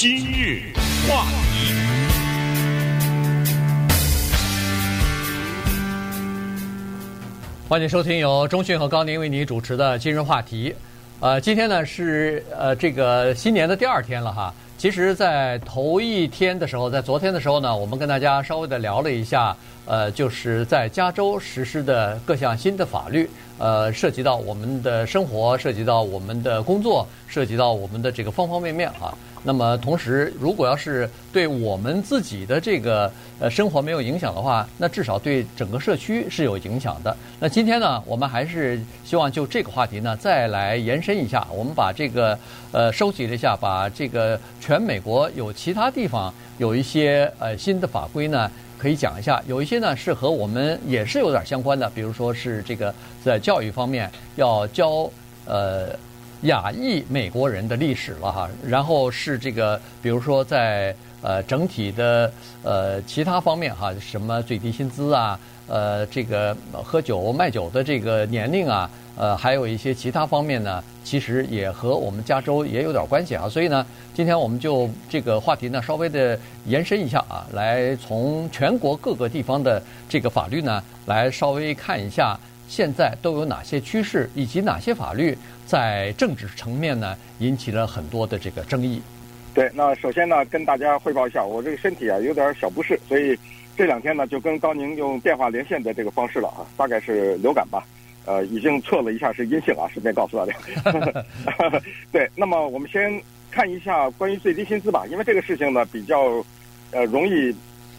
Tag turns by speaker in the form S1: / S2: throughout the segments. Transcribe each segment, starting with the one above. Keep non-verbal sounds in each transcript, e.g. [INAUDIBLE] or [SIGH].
S1: 今日话题，
S2: 欢迎收听由中讯和高宁为你主持的今日话题。呃，今天呢是呃这个新年的第二天了哈。其实，在头一天的时候，在昨天的时候呢，我们跟大家稍微的聊了一下，呃，就是在加州实施的各项新的法律，呃，涉及到我们的生活，涉及到我们的工作，涉及到我们的这个方方面面啊。那么，同时，如果要是对我们自己的这个呃生活没有影响的话，那至少对整个社区是有影响的。那今天呢，我们还是希望就这个话题呢，再来延伸一下。我们把这个呃收集了一下，把这个全美国有其他地方有一些呃新的法规呢，可以讲一下。有一些呢是和我们也是有点相关的，比如说是这个在教育方面要教呃。亚裔美国人的历史了哈，然后是这个，比如说在呃整体的呃其他方面哈，什么最低薪资啊，呃这个喝酒卖酒的这个年龄啊，呃还有一些其他方面呢，其实也和我们加州也有点关系啊。所以呢，今天我们就这个话题呢稍微的延伸一下啊，来从全国各个地方的这个法律呢来稍微看一下。现在都有哪些趋势，以及哪些法律在政治层面呢，引起了很多的这个争议？
S3: 对，那首先呢，跟大家汇报一下，我这个身体啊有点小不适，所以这两天呢就跟高宁用电话连线的这个方式了啊，大概是流感吧，呃，已经测了一下是阴性啊，顺便告诉大家。[LAUGHS] 对，那么我们先看一下关于最低薪资吧，因为这个事情呢比较呃容易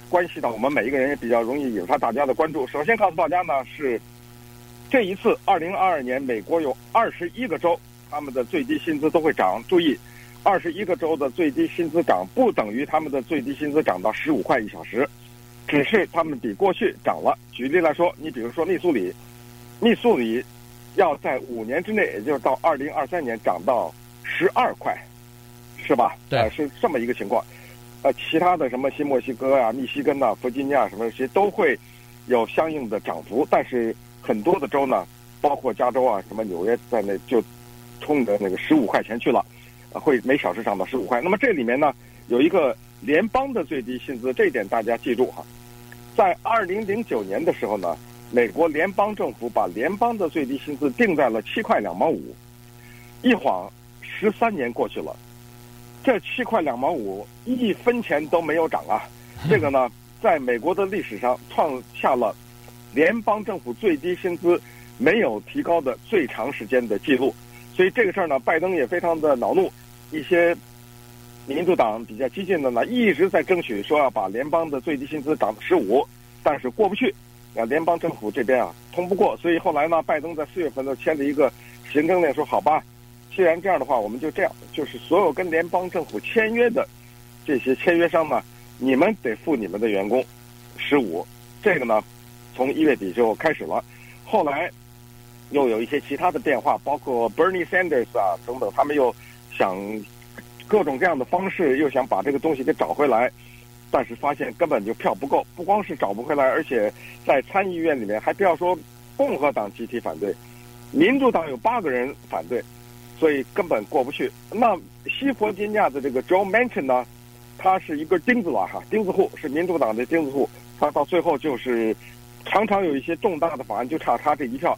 S3: 关系到我们每一个人，也比较容易引发大家的关注。首先告诉大家呢是。这一次，二零二二年，美国有二十一个州，他们的最低薪资都会涨。注意，二十一个州的最低薪资涨不等于他们的最低薪资涨到十五块一小时，只是他们比过去涨了。举例来说，你比如说密苏里，密苏里要在五年之内，也就是到二零二三年涨到十二块，是吧？
S2: 对，
S3: 呃，是这么一个情况。呃，其他的什么新墨西哥啊、密西根呐、弗吉尼亚什么这些都会有相应的涨幅，但是。很多的州呢，包括加州啊，什么纽约在内，就冲着那个十五块钱去了，会每小时涨到十五块。那么这里面呢，有一个联邦的最低薪资，这一点大家记住哈。在二零零九年的时候呢，美国联邦政府把联邦的最低薪资定在了七块两毛五，一晃十三年过去了，这七块两毛五一分钱都没有涨啊！这个呢，在美国的历史上创下了。联邦政府最低薪资没有提高的最长时间的记录，所以这个事儿呢，拜登也非常的恼怒。一些民主党比较激进的呢，一直在争取说要把联邦的最低薪资涨到十五，但是过不去，啊，联邦政府这边啊通不过，所以后来呢，拜登在四月份呢签了一个行政令，说好吧，既然这样的话，我们就这样，就是所有跟联邦政府签约的这些签约商呢，你们得付你们的员工十五，这个呢。从一月底就开始了，后来又有一些其他的变化，包括 Bernie Sanders 啊等等，他们又想各种各样的方式，又想把这个东西给找回来，但是发现根本就票不够，不光是找不回来，而且在参议院里面还不要说共和党集体反对，民主党有八个人反对，所以根本过不去。那西弗吉尼亚的这个 Joe Manchin 呢，他是一个钉子了哈，钉子户是民主党的钉子户，他到最后就是。常常有一些重大的法案就差他这一票，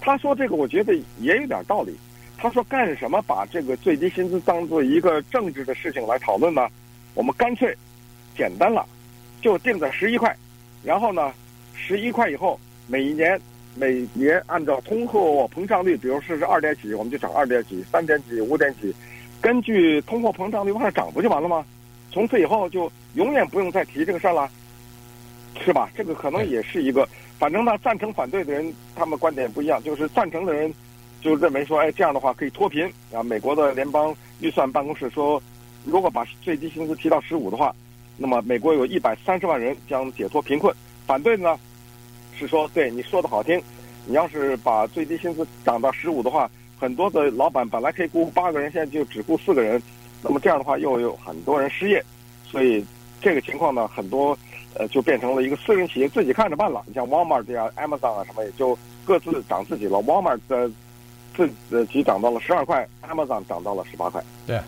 S3: 他说这个我觉得也有点道理。他说干什么把这个最低薪资当做一个政治的事情来讨论呢？我们干脆简单了，就定在十一块，然后呢，十一块以后每一年每年按照通货膨胀率，比如说是二点几，我们就涨二点几、三点几、五点几，根据通货膨胀率往上涨不就完了吗？从此以后就永远不用再提这个事儿了。是吧？这个可能也是一个，反正呢，赞成反对的人他们观点不一样。就是赞成的人就认为说，哎，这样的话可以脱贫啊。美国的联邦预算办公室说，如果把最低薪资提到十五的话，那么美国有一百三十万人将解脱贫困。反对的呢是说，对你说的好听，你要是把最低薪资涨到十五的话，很多的老板本来可以雇八个人，现在就只雇四个人，那么这样的话又有很多人失业，所以这个情况呢，很多。呃，就变成了一个私营企业自己看着办了。你像 walmart 呀 amazon 啊什么，也就各自涨自己了。Walmart 的自己涨到了十二块，Amazon 涨到了十八块。
S2: 对，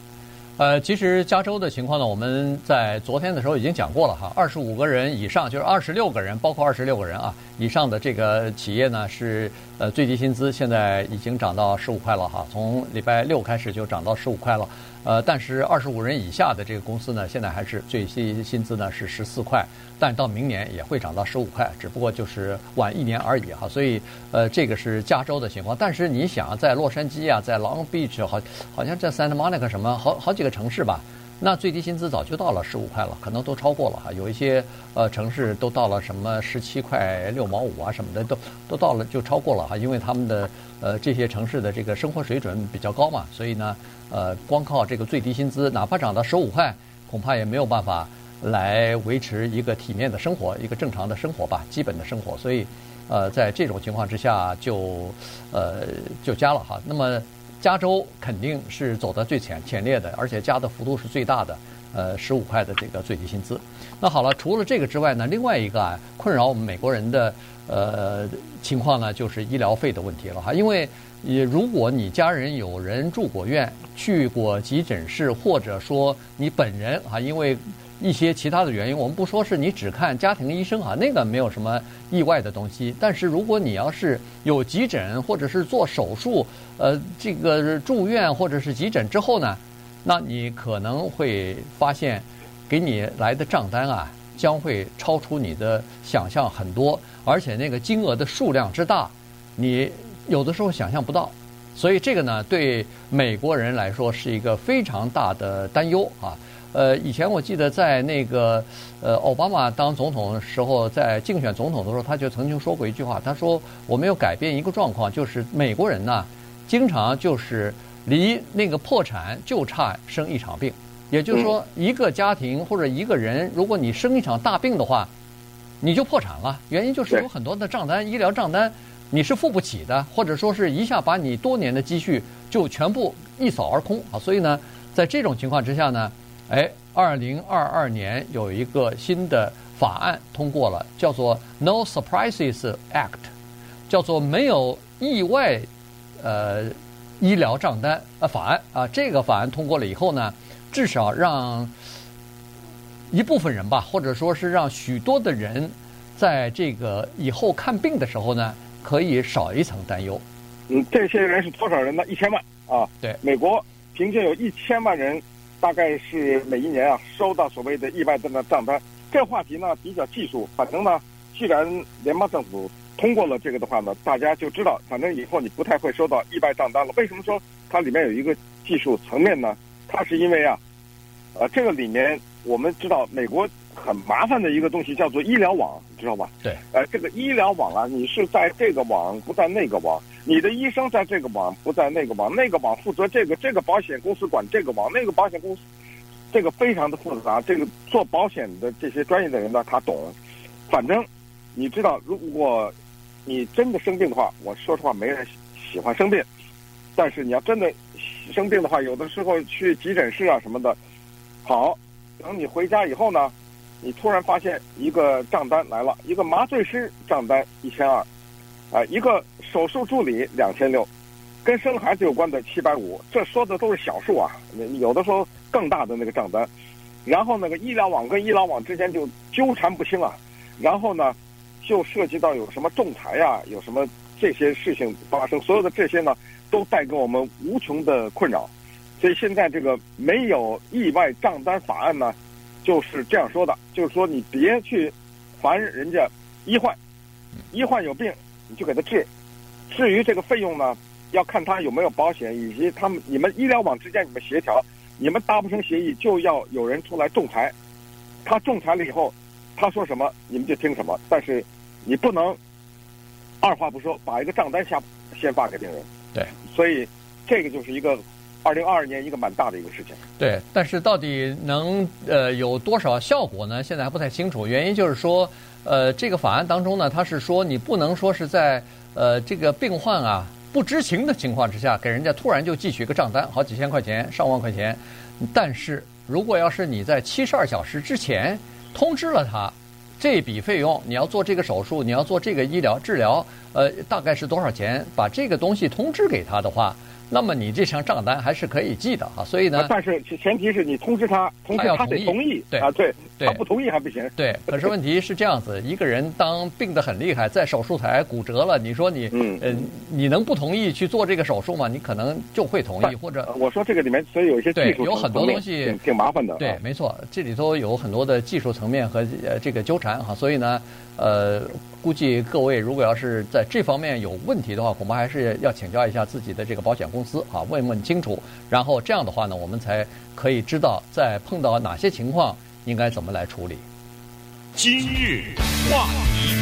S2: 呃，其实加州的情况呢，我们在昨天的时候已经讲过了哈。二十五个人以上，就是二十六个人，包括二十六个人啊以上的这个企业呢，是呃最低薪资现在已经涨到十五块了哈。从礼拜六开始就涨到十五块了。呃，但是二十五人以下的这个公司呢，现在还是最低薪资呢是十四块，但到明年也会涨到十五块，只不过就是晚一年而已哈。所以，呃，这个是加州的情况。但是你想，在洛杉矶啊，在 Long Beach，好，好像在 Santa Monica 什么，好好几城市吧，那最低薪资早就到了十五块了，可能都超过了哈。有一些呃城市都到了什么十七块六毛五啊什么的，都都到了就超过了哈，因为他们的呃这些城市的这个生活水准比较高嘛，所以呢。呃，光靠这个最低薪资，哪怕涨到十五块，恐怕也没有办法来维持一个体面的生活，一个正常的生活吧，基本的生活。所以，呃，在这种情况之下就，呃就加了哈。那么，加州肯定是走在最前前列的，而且加的幅度是最大的，呃，十五块的这个最低薪资。那好了，除了这个之外呢，另外一个啊，困扰我们美国人的呃情况呢，就是医疗费的问题了哈，因为。也，如果你家人有人住过院、去过急诊室，或者说你本人啊，因为一些其他的原因，我们不说是你只看家庭医生啊，那个没有什么意外的东西。但是如果你要是有急诊或者是做手术，呃，这个住院或者是急诊之后呢，那你可能会发现，给你来的账单啊，将会超出你的想象很多，而且那个金额的数量之大，你。有的时候想象不到，所以这个呢，对美国人来说是一个非常大的担忧啊。呃，以前我记得在那个呃奥巴马当总统的时候，在竞选总统的时候，他就曾经说过一句话，他说：“我们要改变一个状况，就是美国人呢，经常就是离那个破产就差生一场病。也就是说，一个家庭或者一个人，如果你生一场大病的话，你就破产了。原因就是有很多的账单，医疗账单。”你是付不起的，或者说是一下把你多年的积蓄就全部一扫而空啊！所以呢，在这种情况之下呢，哎，二零二二年有一个新的法案通过了，叫做 No Surprises Act，叫做没有意外呃医疗账单呃法案啊。这个法案通过了以后呢，至少让一部分人吧，或者说是让许多的人在这个以后看病的时候呢。可以少一层担忧。
S3: 嗯，这些人是多少人呢？一千万啊！
S2: 对，
S3: 美国平均有一千万人，大概是每一年啊收到所谓的意外的账单。这话题呢比较技术，反正呢，既然联邦政府通过了这个的话呢，大家就知道，反正以后你不太会收到意外账单了。为什么说它里面有一个技术层面呢？它是因为啊，呃，这个里面我们知道美国。很麻烦的一个东西叫做医疗网，你知道吧？
S2: 对。
S3: 呃，这个医疗网啊，你是在这个网，不在那个网。你的医生在这个网，不在那个网。那个网负责这个，这个保险公司管这个网，那个保险公司，这个非常的复杂。这个做保险的这些专业的人呢，他懂。反正你知道，如果你真的生病的话，我说实话，没人喜欢生病。但是你要真的生病的话，有的时候去急诊室啊什么的，好，等你回家以后呢。你突然发现一个账单来了，一个麻醉师账单一千二，啊，一个手术助理两千六，跟生孩子有关的七百五，这说的都是小数啊，有的时候更大的那个账单，然后那个医疗网跟医疗网之间就纠缠不清啊，然后呢，就涉及到有什么仲裁呀，有什么这些事情发生，所有的这些呢，都带给我们无穷的困扰，所以现在这个没有意外账单法案呢。就是这样说的，就是说你别去烦人家医患，医患有病你就给他治，至于这个费用呢，要看他有没有保险，以及他们你们医疗网之间你们协调，你们达不成协议就要有人出来仲裁，他仲裁了以后，他说什么你们就听什么，但是你不能二话不说把一个账单下先发给病人。
S2: 对，
S3: 所以这个就是一个。二零二二年一个蛮大的一个事情，
S2: 对，但是到底能呃有多少效果呢？现在还不太清楚。原因就是说，呃，这个法案当中呢，他是说你不能说是在呃这个病患啊不知情的情况之下，给人家突然就寄取一个账单，好几千块钱、上万块钱。但是如果要是你在七十二小时之前通知了他，这笔费用你要做这个手术，你要做这个医疗治疗，呃，大概是多少钱？把这个东西通知给他的话。那么你这张账单还是可以记的啊。所以呢，
S3: 但是前提是你通知他，同时他得同意，
S2: 对
S3: 啊，对，
S2: 对
S3: 他不同意还不行。
S2: 对，[LAUGHS] 可是问题是这样子，一个人当病得很厉害，在手术台骨折了，你说你，嗯，呃，你能不同意去做这个手术吗？你可能就会同意，或者
S3: 我说这个里面所以有一些技术
S2: 对，有很多东西
S3: 挺，挺麻烦的。
S2: 对，没错，这里头有很多的技术层面和呃这个纠缠哈，所以呢，呃，估计各位如果要是在这方面有问题的话，恐怕还是要请教一下自己的这个保险公司啊，问问清楚，然后这样的话呢，我们才可以知道在碰到哪些情况应该怎么来处理。
S1: 今日话题，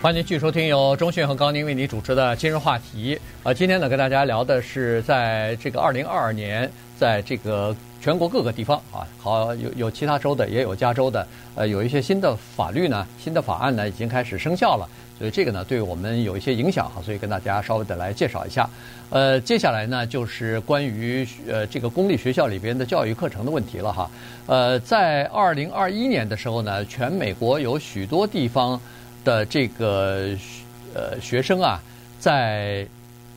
S2: 欢迎继续收听由钟迅和高宁为你主持的今日话题。啊，今天呢跟大家聊的是在这个二零二二年，在这个。全国各个地方啊，好有有其他州的，也有加州的，呃，有一些新的法律呢，新的法案呢已经开始生效了，所以这个呢对我们有一些影响哈，所以跟大家稍微的来介绍一下。呃，接下来呢就是关于呃这个公立学校里边的教育课程的问题了哈。呃，在二零二一年的时候呢，全美国有许多地方的这个呃学生啊，在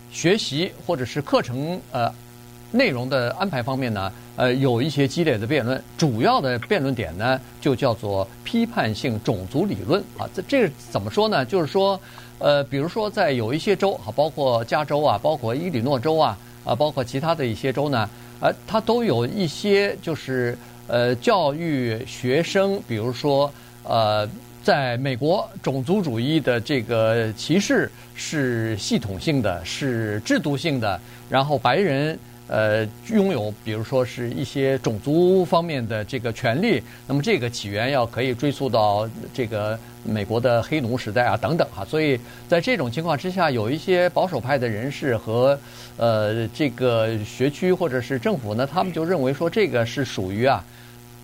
S2: 学习或者是课程呃。内容的安排方面呢，呃，有一些激烈的辩论。主要的辩论点呢，就叫做批判性种族理论啊。这这怎么说呢？就是说，呃，比如说在有一些州啊，包括加州啊，包括伊利诺州啊，啊，包括其他的一些州呢，呃，它都有一些就是呃，教育学生，比如说呃，在美国种族主义的这个歧视是系统性的，是制度性的，然后白人。呃，拥有比如说是一些种族方面的这个权利，那么这个起源要可以追溯到这个美国的黑奴时代啊等等哈，所以在这种情况之下，有一些保守派的人士和呃这个学区或者是政府呢，他们就认为说这个是属于啊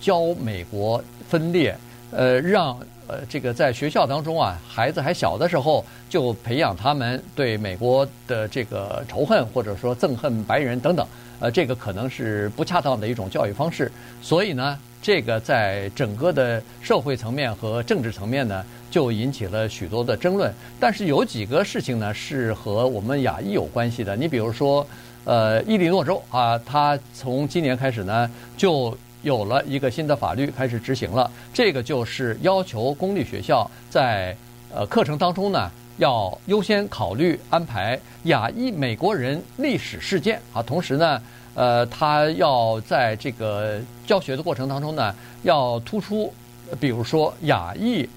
S2: 教美国分裂，呃让。呃，这个在学校当中啊，孩子还小的时候就培养他们对美国的这个仇恨，或者说憎恨白人等等，呃，这个可能是不恰当的一种教育方式。所以呢，这个在整个的社会层面和政治层面呢，就引起了许多的争论。但是有几个事情呢，是和我们亚裔有关系的。你比如说，呃，伊利诺州啊，它从今年开始呢，就有了一个新的法律开始执行了，这个就是要求公立学校在呃课程当中呢，要优先考虑安排亚裔美国人历史事件啊，同时呢，呃，他要在这个教学的过程当中呢，要突出，比如说亚裔，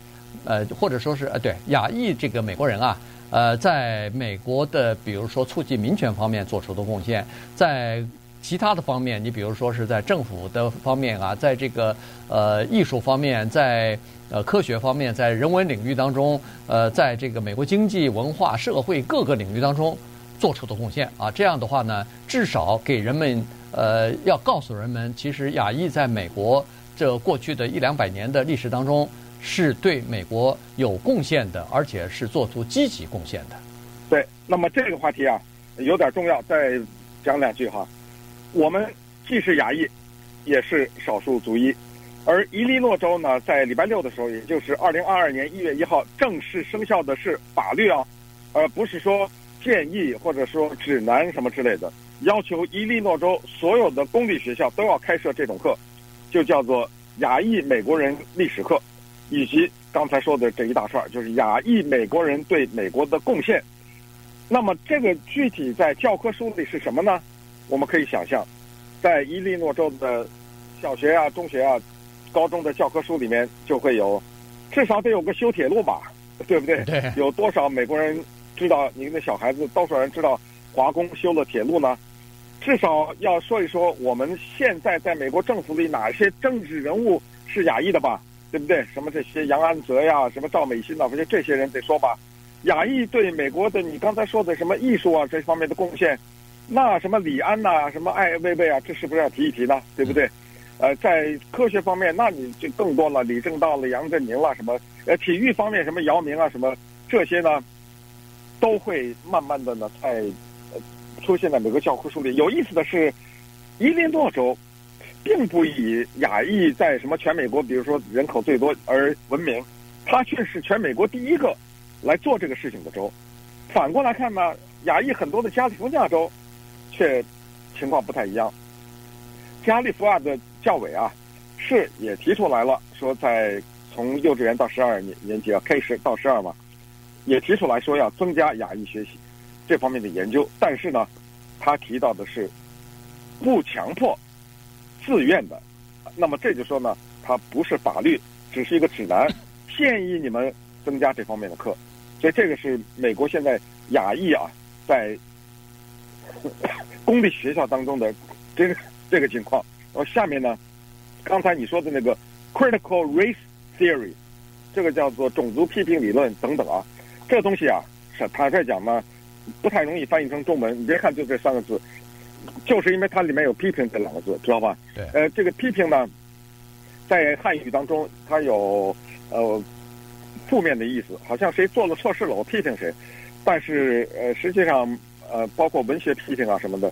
S2: 呃，或者说是呃对亚裔这个美国人啊，呃，在美国的比如说促进民权方面做出的贡献，在。其他的方面，你比如说是在政府的方面啊，在这个呃艺术方面，在呃科学方面，在人文领域当中，呃，在这个美国经济、文化、社会各个领域当中做出的贡献啊，这样的话呢，至少给人们呃要告诉人们，其实亚裔在美国这过去的一两百年的历史当中是对美国有贡献的，而且是做出积极贡献的。
S3: 对，那么这个话题啊有点重要，再讲两句哈。我们既是亚裔，也是少数族裔，而伊利诺州呢，在礼拜六的时候，也就是二零二二年一月一号正式生效的是法律啊，而不是说建议或者说指南什么之类的，要求伊利诺州所有的公立学校都要开设这种课，就叫做亚裔美国人历史课，以及刚才说的这一大串，就是亚裔美国人对美国的贡献。那么这个具体在教科书里是什么呢？我们可以想象，在伊利诺州的小学啊、中学啊、高中的教科书里面，就会有至少得有个修铁路吧，[LAUGHS] 对不对？
S2: 对。
S3: 有多少美国人知道您的小孩子，多少人知道华工修了铁路呢？至少要说一说，我们现在在美国政府里哪些政治人物是亚裔的吧，对不对？什么这些杨安泽呀，什么赵美心啊，不就这些人得说吧？亚裔对美国的你刚才说的什么艺术啊这方面的贡献。那什么李安呐、啊，什么艾薇薇啊，这是不是要提一提呢？对不对？呃，在科学方面，那你就更多了，李政道了、杨振宁了，什么呃，体育方面什么姚明啊，什么这些呢，都会慢慢的呢，在呃出现在每个教科书里。有意思的是，伊利诺州并不以亚裔在什么全美国，比如说人口最多而闻名，它却是全美国第一个来做这个事情的州。反过来看呢，亚裔很多的加利福尼亚州却情况不太一样。加利福尼亚的教委啊，是也提出来了，说在从幼稚园到十二年年级啊，K 十到十二嘛，也提出来说要增加亚裔学习这方面的研究，但是呢，他提到的是不强迫、自愿的。那么这就说呢，它不是法律，只是一个指南，[LAUGHS] 建议你们增加这方面的课。所以这个是美国现在亚裔啊，在 [LAUGHS] 公立学校当中的这个这个情况。然后下面呢，刚才你说的那个 critical race theory，这个叫做种族批评理论等等啊，这个东西啊，是坦率讲呢，不太容易翻译成中文。你别看就这三个字。就是因为它里面有“批评”这两个字，知道吧？
S2: 对。
S3: 呃，这个“批评”呢，在汉语当中，它有呃负面的意思，好像谁做了错事了，我批评谁。但是呃，实际上呃，包括文学批评啊什么的，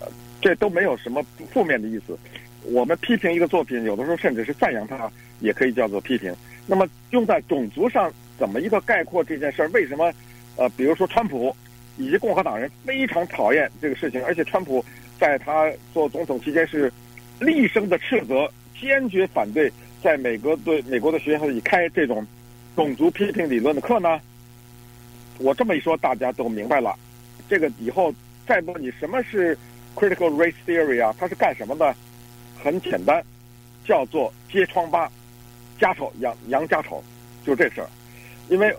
S3: 呃，这都没有什么负面的意思。我们批评一个作品，有的时候甚至是赞扬它，也可以叫做批评。那么用在种族上，怎么一个概括这件事儿？为什么？呃，比如说川普。以及共和党人非常讨厌这个事情，而且川普在他做总统期间是厉声的斥责，坚决反对在美国对美国的学校里开这种种族批评理论的课呢。我这么一说，大家都明白了。这个以后再问你什么是 critical race theory 啊，它是干什么的？很简单，叫做揭疮疤、家丑扬扬家丑，就这事儿，因为。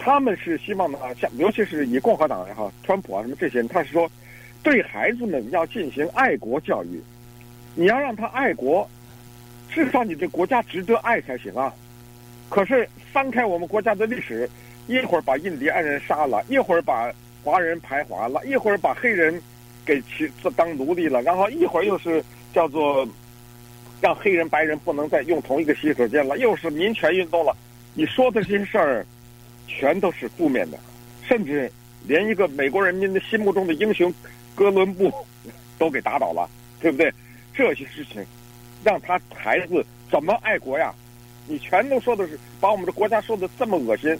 S3: 他们是希望呢，像尤其是以共和党也好，川普啊什么这些人，他是说，对孩子们要进行爱国教育，你要让他爱国，至少你这国家值得爱才行啊。可是翻开我们国家的历史，一会儿把印第安人杀了，一会儿把华人排华了，一会儿把黑人给其当奴隶了，然后一会儿又是叫做让黑人白人不能再用同一个洗手间了，又是民权运动了。你说的这些事儿。全都是负面的，甚至连一个美国人民的心目中的英雄哥伦布都给打倒了，对不对？这些事情让他孩子怎么爱国呀？你全都说的是把我们的国家说的这么恶心，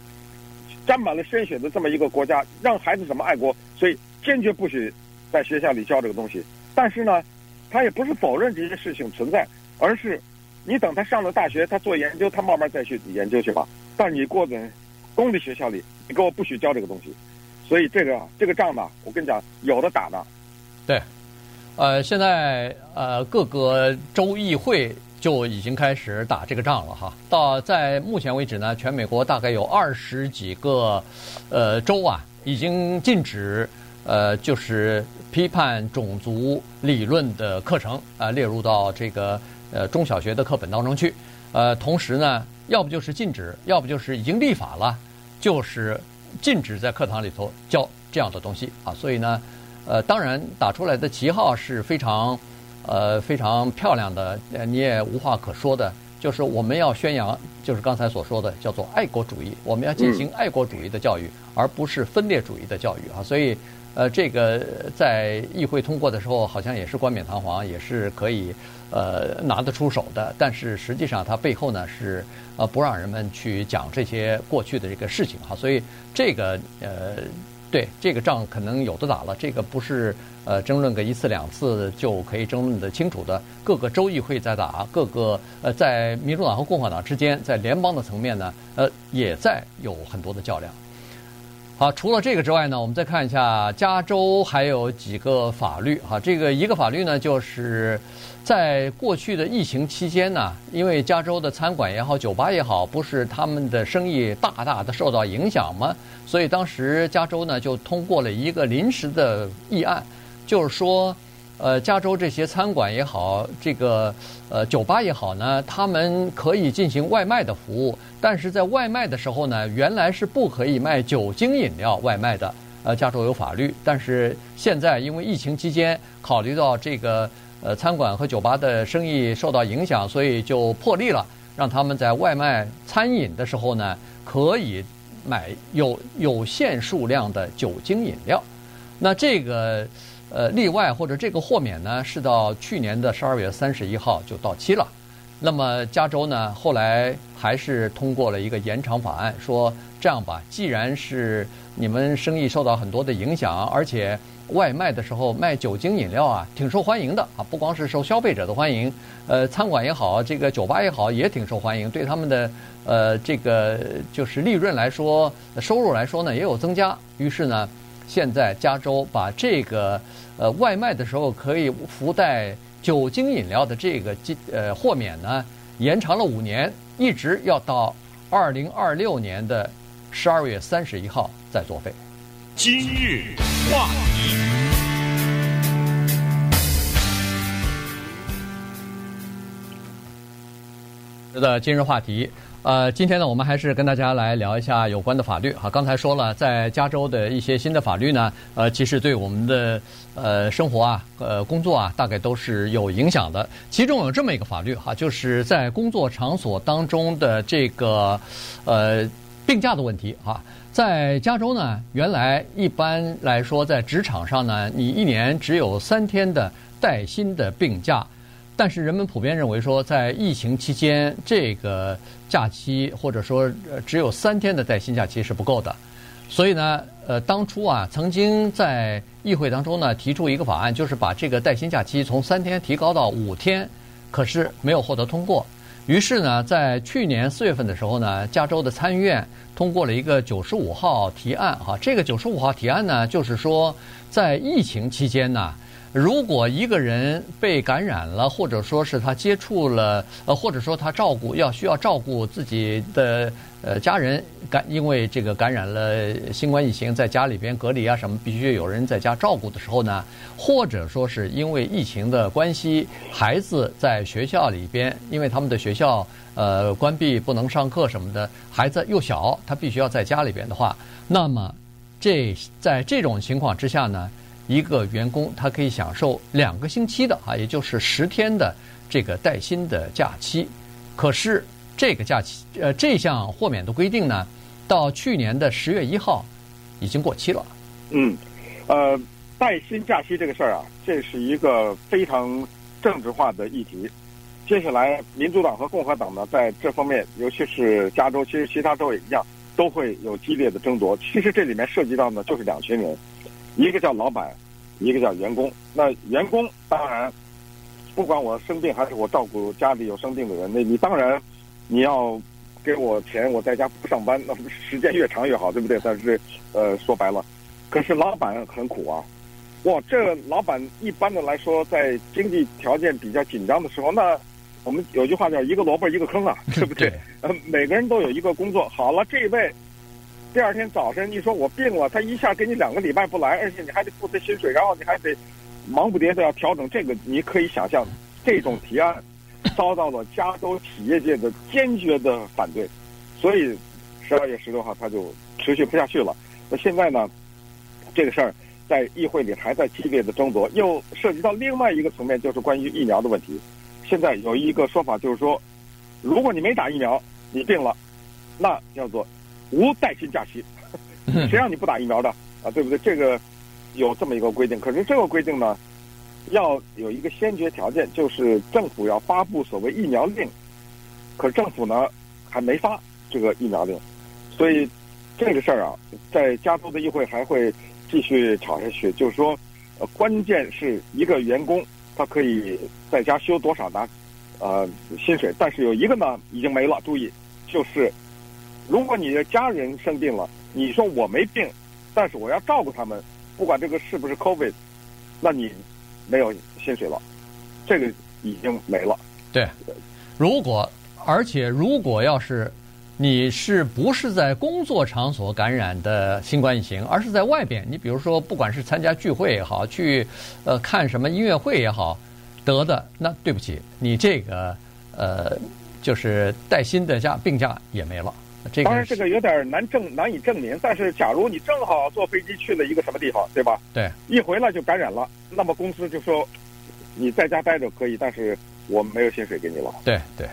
S3: 沾满了鲜血的这么一个国家，让孩子怎么爱国？所以坚决不许在学校里教这个东西。但是呢，他也不是否认这些事情存在，而是你等他上了大学，他做研究，他慢慢再去研究去吧。但你过的。公立学校里，你给我不许教这个东西，所以这个这个仗呢，我跟你讲，有的打呢。
S2: 对，呃，现在呃各个州议会就已经开始打这个仗了哈。到在目前为止呢，全美国大概有二十几个呃州啊，已经禁止呃就是批判种族理论的课程啊、列入到这个呃中小学的课本当中去。呃，同时呢，要不就是禁止，要不就是已经立法了。就是禁止在课堂里头教这样的东西啊，所以呢，呃，当然打出来的旗号是非常，呃，非常漂亮的，呃你也无话可说的。就是我们要宣扬，就是刚才所说的叫做爱国主义，我们要进行爱国主义的教育，而不是分裂主义的教育啊。所以，呃，这个在议会通过的时候，好像也是冠冕堂皇，也是可以。呃，拿得出手的，但是实际上它背后呢是呃不让人们去讲这些过去的这个事情哈，所以这个呃对这个仗可能有的打了，这个不是呃争论个一次两次就可以争论的清楚的，各个州议会在打，各个呃在民主党和共和党之间，在联邦的层面呢，呃也在有很多的较量。好，除了这个之外呢，我们再看一下加州还有几个法律哈，这个一个法律呢就是。在过去的疫情期间呢，因为加州的餐馆也好，酒吧也好，不是他们的生意大大的受到影响吗？所以当时加州呢就通过了一个临时的议案，就是说，呃，加州这些餐馆也好，这个呃酒吧也好呢，他们可以进行外卖的服务，但是在外卖的时候呢，原来是不可以卖酒精饮料外卖的。呃，加州有法律，但是现在因为疫情期间，考虑到这个。呃，餐馆和酒吧的生意受到影响，所以就破例了，让他们在外卖餐饮的时候呢，可以买有有限数量的酒精饮料。那这个呃例外或者这个豁免呢，是到去年的十二月三十一号就到期了。那么加州呢，后来还是通过了一个延长法案，说这样吧，既然是你们生意受到很多的影响，而且外卖的时候卖酒精饮料啊，挺受欢迎的啊，不光是受消费者的欢迎，呃，餐馆也好，这个酒吧也好，也挺受欢迎，对他们的呃这个就是利润来说，收入来说呢，也有增加。于是呢，现在加州把这个呃外卖的时候可以附带酒精饮料的这个呃豁免呢，延长了五年，一直要到二零二六年的十二月三十一号再作废。
S1: 今日话题，
S2: 的今日话题。呃，今天呢，我们还是跟大家来聊一下有关的法律哈。刚才说了，在加州的一些新的法律呢，呃，其实对我们的呃生活啊、呃工作啊，大概都是有影响的。其中有这么一个法律哈，就是在工作场所当中的这个呃病假的问题哈。在加州呢，原来一般来说，在职场上呢，你一年只有三天的带薪的病假。但是人们普遍认为说，在疫情期间，这个假期或者说只有三天的带薪假期是不够的，所以呢，呃，当初啊，曾经在议会当中呢提出一个法案，就是把这个带薪假期从三天提高到五天，可是没有获得通过。于是呢，在去年四月份的时候呢，加州的参议院通过了一个九十五号提案，哈，这个九十五号提案呢，就是说在疫情期间呢。如果一个人被感染了，或者说是他接触了，呃，或者说他照顾要需要照顾自己的呃家人感，因为这个感染了新冠疫情，在家里边隔离啊什么，必须有人在家照顾的时候呢，或者说是因为疫情的关系，孩子在学校里边，因为他们的学校呃关闭不能上课什么的，孩子又小，他必须要在家里边的话，那么这在这种情况之下呢？一个员工他可以享受两个星期的啊，也就是十天的这个带薪的假期。可是这个假期，呃，这项豁免的规定呢，到去年的十月一号已经过期了。
S3: 嗯，呃，带薪假期这个事儿啊，这是一个非常政治化的议题。接下来，民主党和共和党呢，在这方面，尤其是加州，其实其他州也一样，都会有激烈的争夺。其实这里面涉及到呢，就是两群人。一个叫老板，一个叫员工。那员工当然，不管我生病还是我照顾家里有生病的人，那你当然你要给我钱，我在家不上班，那时间越长越好，对不对？但是呃，说白了，可是老板很苦啊。哇，这老板一般的来说，在经济条件比较紧张的时候，那我们有句话叫一个萝卜一个坑啊，[LAUGHS] 对不对？呃，每个人都有一个工作。好了，这一位。第二天早晨，你说我病了，他一下给你两个礼拜不来，而且你还得付他薪水，然后你还得忙不迭的要调整这个，你可以想象，这种提案遭到了加州企业界的坚决的反对，所以十二月十六号他就持续不下去了。那现在呢，这个事儿在议会里还在激烈的争夺，又涉及到另外一个层面，就是关于疫苗的问题。现在有一个说法就是说，如果你没打疫苗，你病了，那叫做。无带薪假期，[LAUGHS] 谁让你不打疫苗的啊？对不对？这个有这么一个规定。可是这个规定呢，要有一个先决条件，就是政府要发布所谓疫苗令。可是政府呢，还没发这个疫苗令，所以这个事儿啊，在加州的议会还会继续吵下去。就是说，呃，关键是一个员工他可以在家休多少呢呃薪水，但是有一个呢已经没了。注意，就是。如果你的家人生病了，你说我没病，但是我要照顾他们，不管这个是不是 COVID，那你没有薪水了，这个已经没了。
S2: 对，如果而且如果要是你是不是在工作场所感染的新冠疫情，而是在外边，你比如说不管是参加聚会也好，去呃看什么音乐会也好得的，那对不起，你这个呃就是带薪的假病假也没了。
S3: 当然，这个有点难证难以证明。但是，假如你正好坐飞机去了一个什么地方，对吧？
S2: 对。
S3: 一回来就感染了，那么公司就说你在家待着可以，但是我没有薪水给你了。
S2: 对对。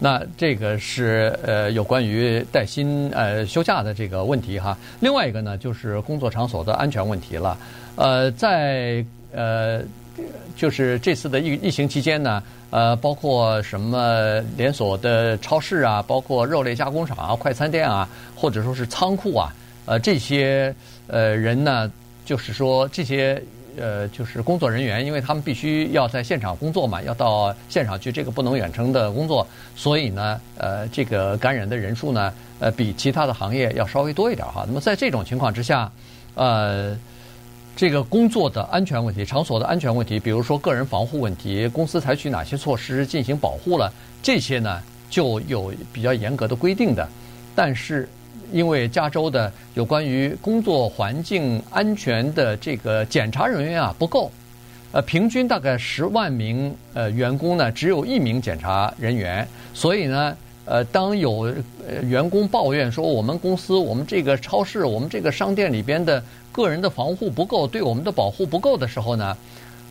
S2: 那这个是呃有关于带薪呃休假的这个问题哈。另外一个呢，就是工作场所的安全问题了。呃，在呃就是这次的疫疫情期间呢，呃，包括什么连锁的超市啊，包括肉类加工厂啊、快餐店啊，或者说是仓库啊，呃，这些呃人呢，就是说这些。呃，就是工作人员，因为他们必须要在现场工作嘛，要到现场去，这个不能远程的工作，所以呢，呃，这个感染的人数呢，呃，比其他的行业要稍微多一点哈。那么在这种情况之下，呃，这个工作的安全问题、场所的安全问题，比如说个人防护问题，公司采取哪些措施进行保护了，这些呢，就有比较严格的规定的，但是。因为加州的有关于工作环境安全的这个检查人员啊不够，呃，平均大概十万名呃员工呢，只有一名检查人员，所以呢，呃，当有呃员工抱怨说我们公司、我们这个超市、我们这个商店里边的个人的防护不够，对我们的保护不够的时候呢，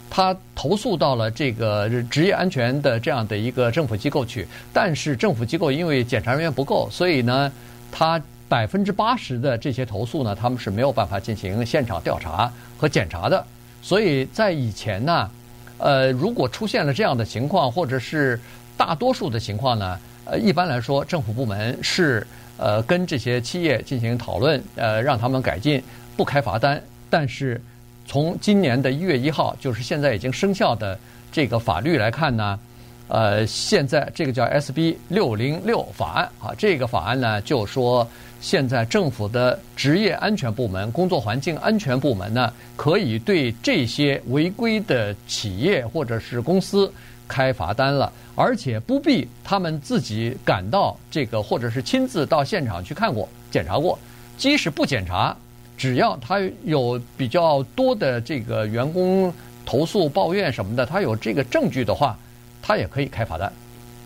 S2: 他投诉到了这个职业安全的这样的一个政府机构去，但是政府机构因为检查人员不够，所以呢，他。百分之八十的这些投诉呢，他们是没有办法进行现场调查和检查的。所以在以前呢，呃，如果出现了这样的情况，或者是大多数的情况呢，呃，一般来说，政府部门是呃跟这些企业进行讨论，呃，让他们改进，不开罚单。但是从今年的一月一号，就是现在已经生效的这个法律来看呢。呃，现在这个叫 SB 六零六法案啊，这个法案呢就说，现在政府的职业安全部门、工作环境安全部门呢，可以对这些违规的企业或者是公司开罚单了，而且不必他们自己赶到这个，或者是亲自到现场去看过、检查过。即使不检查，只要他有比较多的这个员工投诉、抱怨什么的，他有这个证据的话。他也可以开罚单，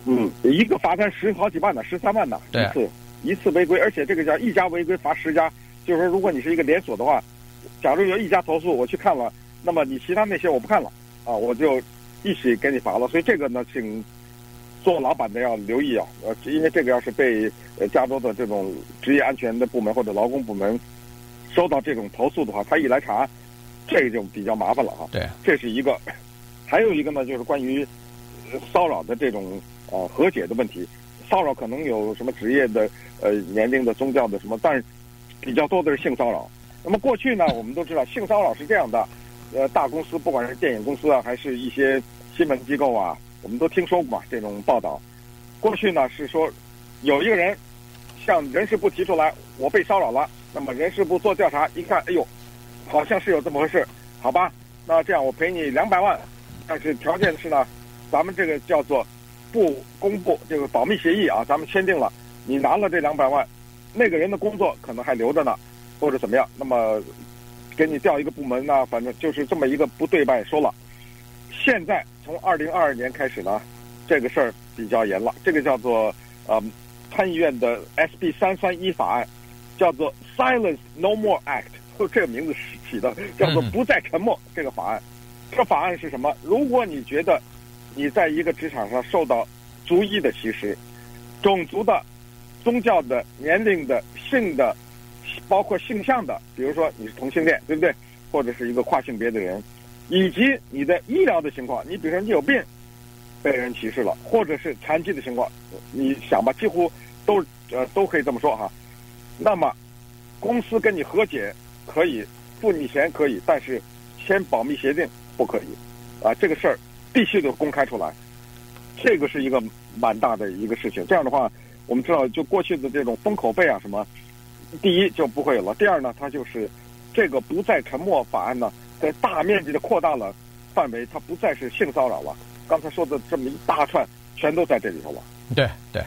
S3: 嗯，一个罚单十好几万呢，十三万呢，一次一次违规，而且这个叫一家违规罚十家，就是说如果你是一个连锁的话，假如有一家投诉，我去看了，那么你其他那些我不看了，啊，我就一起给你罚了。所以这个呢，请做老板的要留意啊，呃，因为这个要是被呃加州的这种职业安全的部门或者劳工部门收到这种投诉的话，他一来查，这个就比较麻烦了哈。
S2: 对，
S3: 这是一个，[LAUGHS] 还有一个呢，就是关于。骚扰的这种呃和解的问题，骚扰可能有什么职业的呃年龄的宗教的什么，但是比较多的是性骚扰。那么过去呢，[LAUGHS] 我们都知道性骚扰是这样的，呃，大公司不管是电影公司啊，还是一些新闻机构啊，我们都听说过嘛这种报道。过去呢是说有一个人向人事部提出来，我被骚扰了，那么人事部做调查一看，哎呦，好像是有这么回事，好吧，那这样我赔你两百万，但是条件是呢。咱们这个叫做不公布这个保密协议啊，咱们签订了，你拿了这两百万，那个人的工作可能还留着呢，或者怎么样，那么给你调一个部门呢，反正就是这么一个不对半说了。现在从二零二二年开始呢，这个事儿比较严了，这个叫做呃参议院的 SB 三三一法案，叫做 Silence No More Act，[LAUGHS] 这个名字起的叫做不再沉默这个法案。这个法案是什么？如果你觉得你在一个职场上受到族裔的歧视、种族的、宗教的、年龄的、性的，包括性向的，比如说你是同性恋，对不对？或者是一个跨性别的人，以及你的医疗的情况，你比如说你有病，被人歧视了，或者是残疾的情况，你想吧，几乎都呃都可以这么说哈。那么公司跟你和解可以付你钱可以，但是签保密协定不可以啊，这个事儿。必须得公开出来，这个是一个蛮大的一个事情。这样的话，我们知道，就过去的这种封口费啊什么，第一就不会有了。第二呢，它就是这个不再沉默法案呢，在大面积的扩大了范围，它不再是性骚扰了。刚才说的这么一大串，全都在这里头了。
S2: 对对。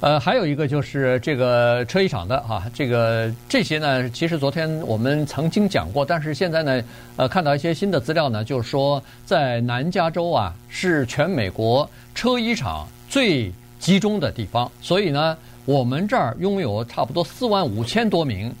S2: 呃，还有一个就是这个车衣厂的哈、这个这些呢，其实昨天我们曾经讲过，但是现在呢，呃，看到一些新的资料呢，就是说在南加州啊，是全美国车衣厂最集中的地方，所以呢，我们这儿拥有差不多四万五千多名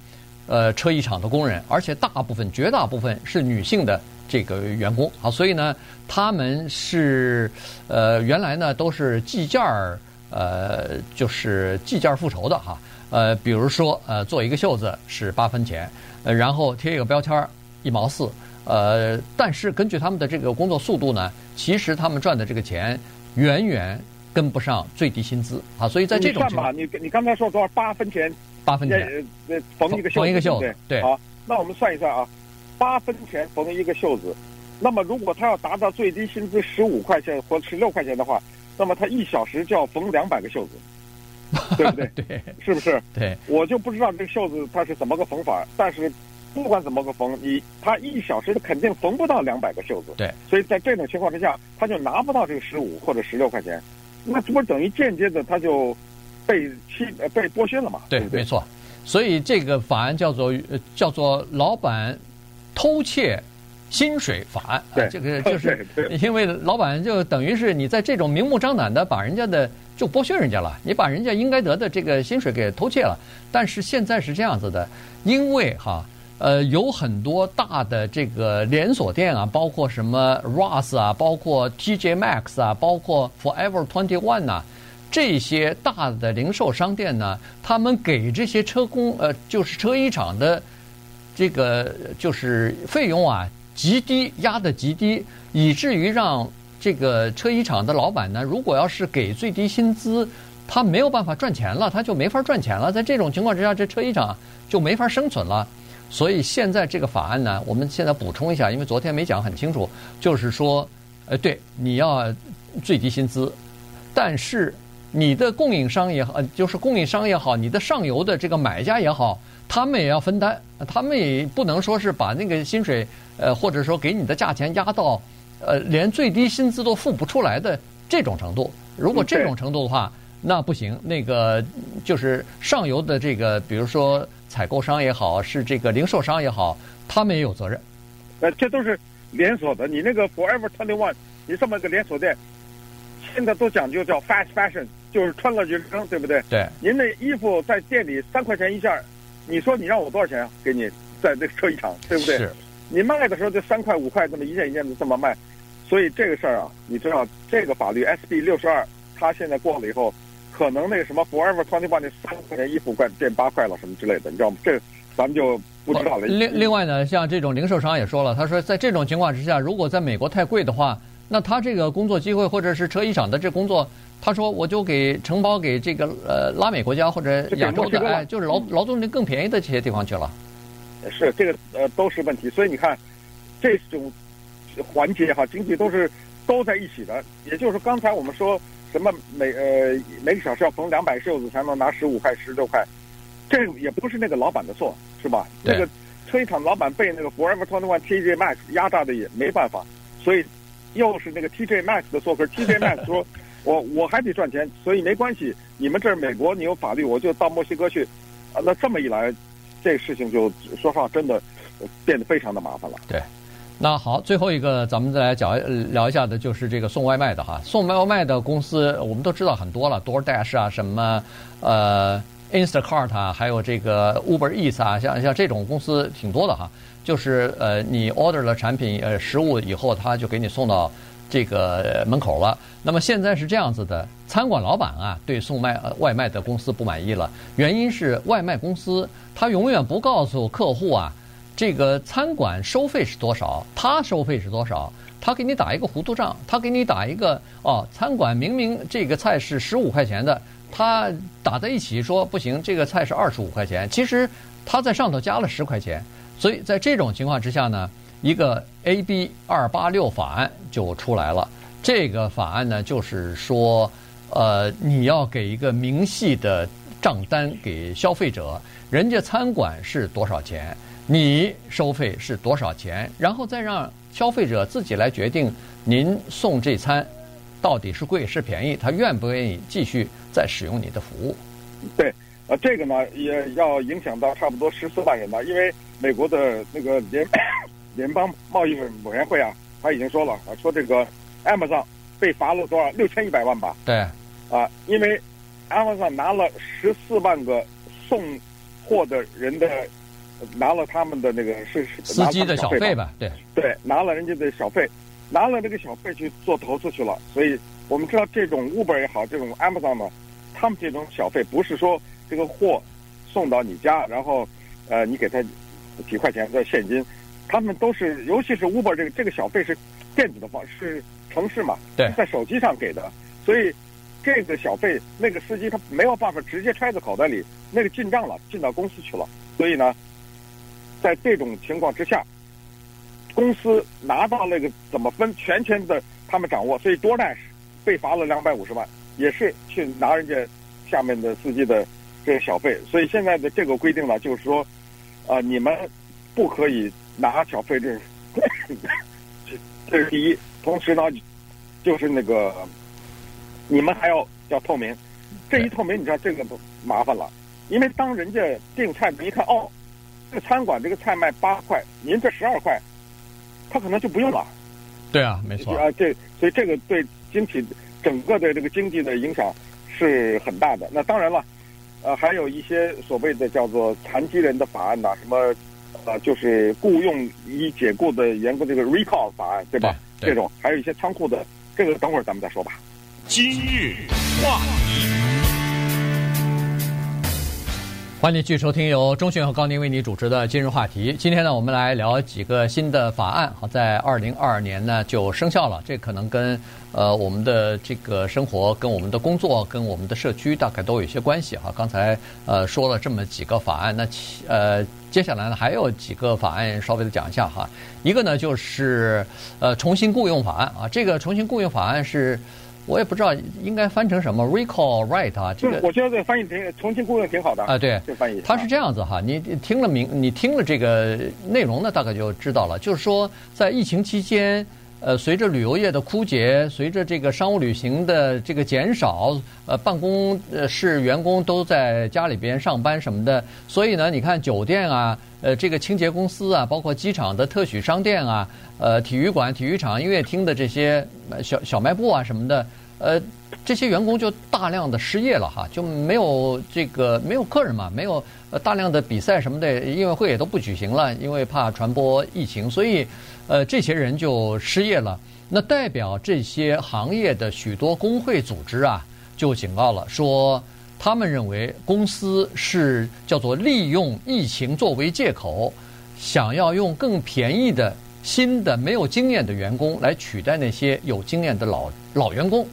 S2: 呃车衣厂的工人，而且大部分、绝大部分是女性的这个员工啊，所以呢，他们是呃原来呢都是计件儿。呃，就是计件复仇的哈，呃，比如说呃，做一个袖子是八分钱，呃，然后贴一个标签儿一毛四，呃，但是根据他们的这个工作速度呢，其实他们赚的这个钱远远跟不上最低薪资啊。所以在这种情况，
S3: 你你刚才说多少八分钱？
S2: 八分钱，
S3: 呃，缝一个
S2: 缝一个袖子，对。
S3: 好，那我们算一算啊，八分钱缝一个袖子，那么如果他要达到最低薪资十五块钱或十六块钱的话，那么他一小时就要缝两百个袖子。对不对？[LAUGHS]
S2: 对，
S3: 是不是？
S2: 对，
S3: 我就不知道这个袖子它是怎么个缝法，但是不管怎么个缝，你他一小时肯定缝不到两百个袖子。
S2: 对，
S3: 所以在这种情况之下，他就拿不到这个十五或者十六块钱，那这不等于间接的他就被欺呃被剥削了嘛？
S2: 对，
S3: 对对
S2: 没错。所以这个法案叫做叫做老板偷窃薪水法案。
S3: 对，
S2: 啊、这个就是 [LAUGHS] 因为老板就等于是你在这种明目张胆的把人家的。就剥削人家了，你把人家应该得的这个薪水给偷窃了。但是现在是这样子的，因为哈，呃，有很多大的这个连锁店啊，包括什么 Ross 啊，包括 TJ Maxx 啊，包括 Forever Twenty One 呐，这些大的零售商店呢，他们给这些车工呃，就是车衣厂的这个就是费用啊极低，压得极低，以至于让。这个车衣厂的老板呢，如果要是给最低薪资，他没有办法赚钱了，他就没法赚钱了。在这种情况之下，这车衣厂就没法生存了。所以现在这个法案呢，我们现在补充一下，因为昨天没讲很清楚，就是说，呃，对，你要最低薪资，但是你的供应商也好，就是供应商也好，你的上游的这个买家也好，他们也要分担，他们也不能说是把那个薪水，呃，或者说给你的价钱压到。呃，连最低薪资都付不出来的这种程度，如果这种程度的话，那不行。那个就是上游的这个，比如说采购商也好，是这个零售商也好，他们也有责任。
S3: 呃，这都是连锁的。你那个 Forever Twenty One，你这么个连锁店，现在都讲究叫 fast fashion，就是穿了就扔，对不对？
S2: 对。
S3: 您那衣服在店里三块钱一件，你说你让我多少钱啊？给你在那个车衣厂，对不对？
S2: 是。
S3: 你卖的时候就三块五块这么一件一件的这么卖，所以这个事儿啊，你知道这个法律 SB 六十二，它现在过了以后，可能那个什么 Forever Twenty One 那三块钱衣服快变八块了什么之类的，你知道吗？这咱们就不知道了。
S2: 另另外呢，像这种零售商也说了，他说在这种情况之下，如果在美国太贵的话，那他这个工作机会或者是车衣厂的这工作，他说我就给承包给这个呃拉美国家或者亚洲的，哎，就是劳劳动力更便宜的这些地方去了。
S3: 是这个呃都是问题，所以你看，这种环节哈，经济都是都在一起的。也就是说，刚才我们说什么每呃每个小时要缝两百袖子才能拿十五块十六块，这也不是那个老板的错，是吧？
S2: 对
S3: 那个车衣厂老板被那个 Forever Twenty One TJ Maxx 压榨的也没办法，所以又是那个 TJ Maxx 的错。可是 TJ Maxx 说，我我还得赚钱，所以没关系。你们这儿美国你有法律，我就到墨西哥去。啊，那这么一来。这事情就说话，真的变得非常的麻烦了。
S2: 对，那好，最后一个咱们再来讲聊一下的，就是这个送外卖的哈。送外卖的公司我们都知道很多了，DoorDash 啊，什么呃 Instacart 啊，还有这个 Uber Eats 啊，像像这种公司挺多的哈。就是呃，你 order 了产品呃食物以后，他就给你送到这个门口了。那么现在是这样子的，餐馆老板啊，对送卖外卖的公司不满意了，原因是外卖公司。他永远不告诉客户啊，这个餐馆收费是多少，他收费是多少，他给你打一个糊涂账，他给你打一个哦，餐馆明明这个菜是十五块钱的，他打在一起说不行，这个菜是二十五块钱，其实他在上头加了十块钱，所以在这种情况之下呢，一个 AB 二八六法案就出来了。这个法案呢，就是说，呃，你要给一个明细的账单给消费者。人家餐馆是多少钱，你收费是多少钱，然后再让消费者自己来决定，您送这餐到底是贵是便宜，他愿不愿意继续再使用你的服务？
S3: 对，呃，这个呢也要影响到差不多十四万人吧，因为美国的那个联联邦贸易委员会啊，他已经说了啊，说这个 Amazon 被罚了多少六千一百万吧？
S2: 对，
S3: 啊，因为 Amazon 拿了十四万个送。货的人的拿了他们的那个是
S2: 司机的小费吧？对
S3: 对，拿了人家的小费，拿了这个小费去做投资去了。所以我们知道这种 Uber 也好，这种 Amazon 呢，他们这种小费不是说这个货送到你家，然后呃你给他几块钱的现金，他们都是，尤其是 Uber 这个这个小费是电子的方，是城市嘛，
S2: 对，
S3: 在手机上给的，所以这个小费那个司机他没有办法直接揣在口袋里，那个进账了，进到公司去了，所以呢，在这种情况之下，公司拿到那个怎么分，全权的他们掌握，所以 DoorDash 被罚了两百五十万，也是去拿人家下面的司机的这个小费，所以现在的这个规定呢，就是说，啊、呃，你们不可以拿小费，这是 [LAUGHS] 这是第一。同时呢，就是那个你们还要要透明，这一透明，你知道这个不麻烦了，因为当人家订菜的一看，哦，这个餐馆这个菜卖八块，您这十二块，他可能就不用了。
S2: 对啊，没错
S3: 啊，这所以这个对经济整个的这个经济的影响是很大的。那当然了。呃，还有一些所谓的叫做残疾人的法案呐、啊，什么，呃，就是雇佣已解雇的员工这个 recall 法案，对吧？对对这种还有一些仓库的，这个等会儿咱们再说吧。
S1: 今日话题。
S2: 欢迎继续收听由钟迅和高宁为你主持的今日话题。今天呢，我们来聊几个新的法案，好，在二零二二年呢就生效了。这可能跟呃我们的这个生活、跟我们的工作、跟我们的社区大概都有一些关系哈。刚才呃说了这么几个法案，那呃接下来呢还有几个法案稍微的讲一下哈。一个呢就是呃重新雇佣法案啊，这个重新雇佣法案是。我也不知道应该翻成什么，recall right 啊，这个。
S3: 我觉得这个翻译挺重庆顾问挺好的
S2: 啊，对，
S3: 这翻译。
S2: 它是这样子哈，你听了名，你听了这个内容呢，大概就知道了，就是说在疫情期间，呃，随着旅游业的枯竭，随着这个商务旅行的这个减少，呃，办公室员工都在家里边上班什么的，所以呢，你看酒店啊。呃，这个清洁公司啊，包括机场的特许商店啊，呃，体育馆、体育场、音乐厅的这些小小卖部啊什么的，呃，这些员工就大量的失业了哈，就没有这个没有客人嘛，没有大量的比赛什么的音乐会也都不举行了，因为怕传播疫情，所以呃这些人就失业了。那代表这些行业的许多工会组织啊，就警告了说。他们认为公司是叫做利用疫情作为借口，想要用更便宜的新的没有经验的员工来取代那些有经验的老老员工，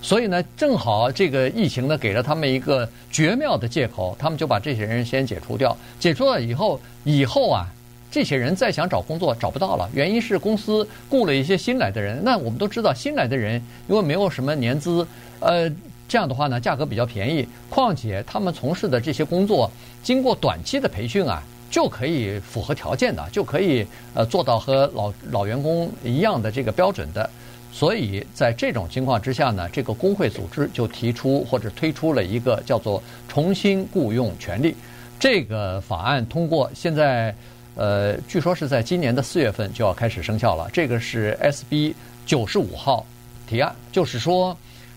S2: 所以呢，正好这个疫情呢给了他们一个绝妙的借口，他们就把这些人先解除掉。解除了以后，以后啊，这些人再想找工作找不到了，原因是公司雇了一些新来的人。那我们都知道，新来的人因为没有什么年资，呃。这样的话呢，价格比较便宜。况且他们从事的这些工作，经过短期的培训啊，就可以符合条件的，就可以呃做到和老老员工一样的这个标准的。所以在这种情况之下呢，这个工会组织就提出或者推出了一个叫做重新雇佣权利。这个法案通过，现在呃据说是在今年的四月份就要开始生效了。这个是 SB 九十五号提案，就是说。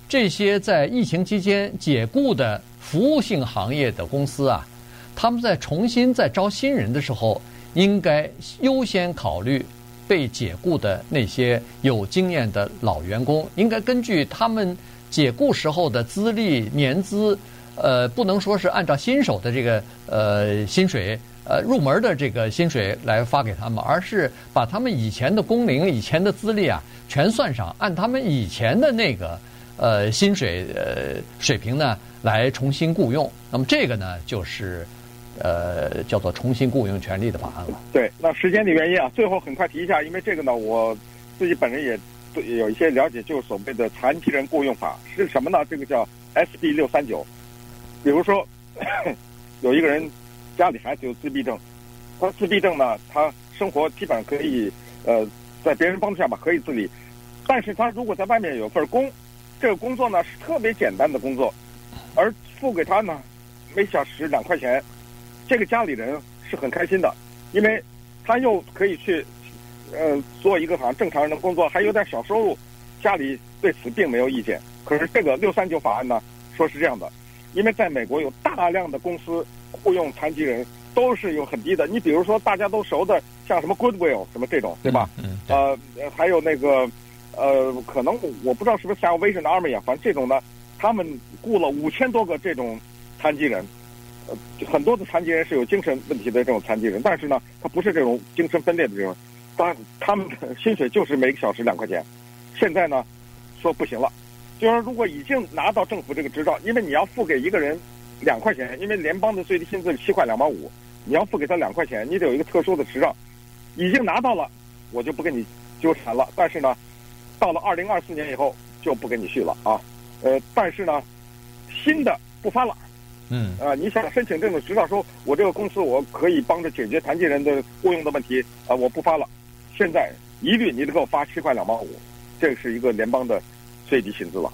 S2: 这些在疫情期间解雇的服务性行业的公司啊，他们在重新再招新人的时候，应该优先考虑被解雇的那些有经验的老员工，应该根据他们解雇时候的资历、年资，呃，不能说是按照新手的这个呃薪水，呃入门的这个薪水来发给他们，而是把他们以前的工龄、以前的资历啊全算上，按他们以前的那个。呃，薪水呃水平呢，来重新雇佣。那么这个呢，就是呃叫做重新雇佣权利的法案了。
S3: 对，那时间的原因啊，最后很快提一下，因为这个呢，我自己本人也对有一些了解，就是所谓的残疾人雇佣法是什么呢？这个叫 SB 六三九。比如说，[COUGHS] 有一个人家里孩子有自闭症，他自闭症呢，他生活基本上可以呃在别人帮助下吧，可以自理，但是他如果在外面有份工。这个工作呢是特别简单的工作，而付给他呢每小时两块钱，这个家里人是很开心的，因为他又可以去呃做一个好像正常人的工作，还有点小收入，家里对此并没有意见。可是这个六三九法案呢说是这样的，因为在美国有大量的公司雇佣残疾人都是有很低的，你比如说大家都熟的像什么 Goodwill 什么这种，对吧？
S2: 嗯。
S3: 呃，还有那个。呃，可能我不知道是不是 Salvation Army 啊，反正这种呢，他们雇了五千多个这种残疾人，呃，很多的残疾人是有精神问题的这种残疾人，但是呢，他不是这种精神分裂的这种，当然他们的薪水就是每个小时两块钱。现在呢，说不行了，就是说如果已经拿到政府这个执照，因为你要付给一个人两块钱，因为联邦的最低薪资是七块两毛五，你要付给他两块钱，你得有一个特殊的执照，已经拿到了，我就不跟你纠缠了。但是呢，到了二零二四年以后就不跟你续了啊。呃，但是呢，新的不发了。
S2: 嗯。
S3: 啊、呃，你想申请这种执照，说我这个公司我可以帮着解决残疾人的雇佣的问题啊、呃，我不发了。现在一律你得给我发七块两毛五，这是一个联邦的最低薪资了。